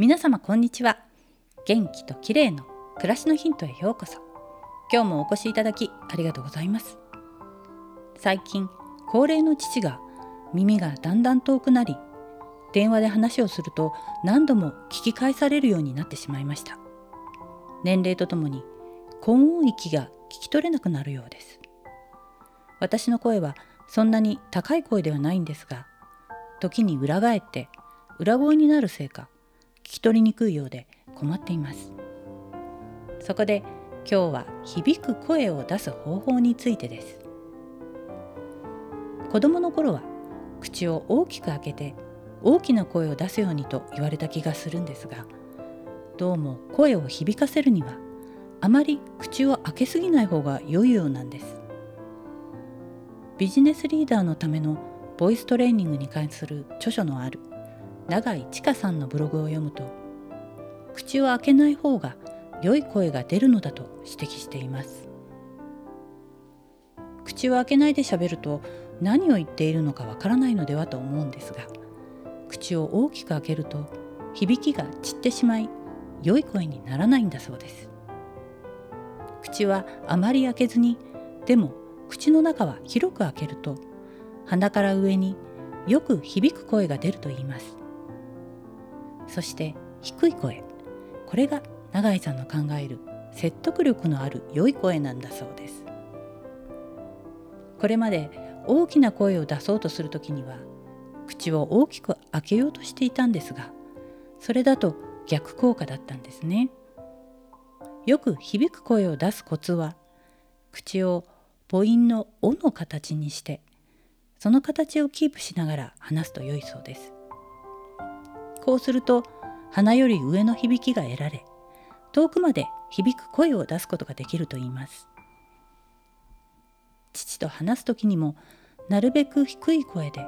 皆様こんにちは。元気と綺麗の暮らしのヒントへようこそ。今日もお越しいただきありがとうございます。最近高齢の父が耳がだんだん遠くなり電話で話をすると何度も聞き返されるようになってしまいました。年齢とともに高音域が聞き取れなくなるようです。私の声はそんなに高い声ではないんですが時に裏返って裏声になるせいか聞き取りにくいようで困っています。そこで今日は響く声を出す方法についてです。子供の頃は口を大きく開けて大きな声を出すようにと言われた気がするんですがどうも声を響かせるにはあまり口を開けすぎない方が良いようなんです。ビジネスリーダーのためのボイストレーニングに関する著書のある永井千佳さんのブログを読むと口を開けない方が良い声が出るのだと指摘しています。口を開けないで喋ると何を言っているのかわからないのではと思うんですが口を大きく開けると響きが散ってしまい良い声にならないんだそうです。口はあまり開けずにでも口の中は広く開けると鼻から上によく響く声が出ると言います。そして低い声。これが永井さんの考える説得力のある良い声なんだそうです。これまで大きな声を出そうとする時には口を大きく開けようとしていたんですがそれだと逆効果だったんですね。よく響く声を出すコツは口を母音の「お」の形にしてその形をキープしながら話すと良いそうです。こうすると鼻より上の響きが得られ遠くまで響く声を出すことができると言います。父と話す時にもなるべく低い声で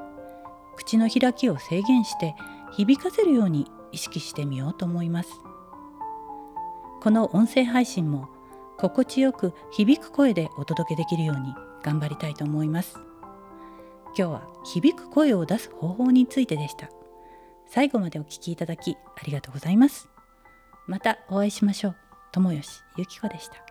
口の開きを制限して響かせるように意識してみようと思います。この音声配信も心地よく響く声でお届けできるように頑張りたいと思います。今日は響く声を出す方法についてでした。最後までお聴きいただきありがとうございます。またお会いしましょう。友吉ゆき子でした。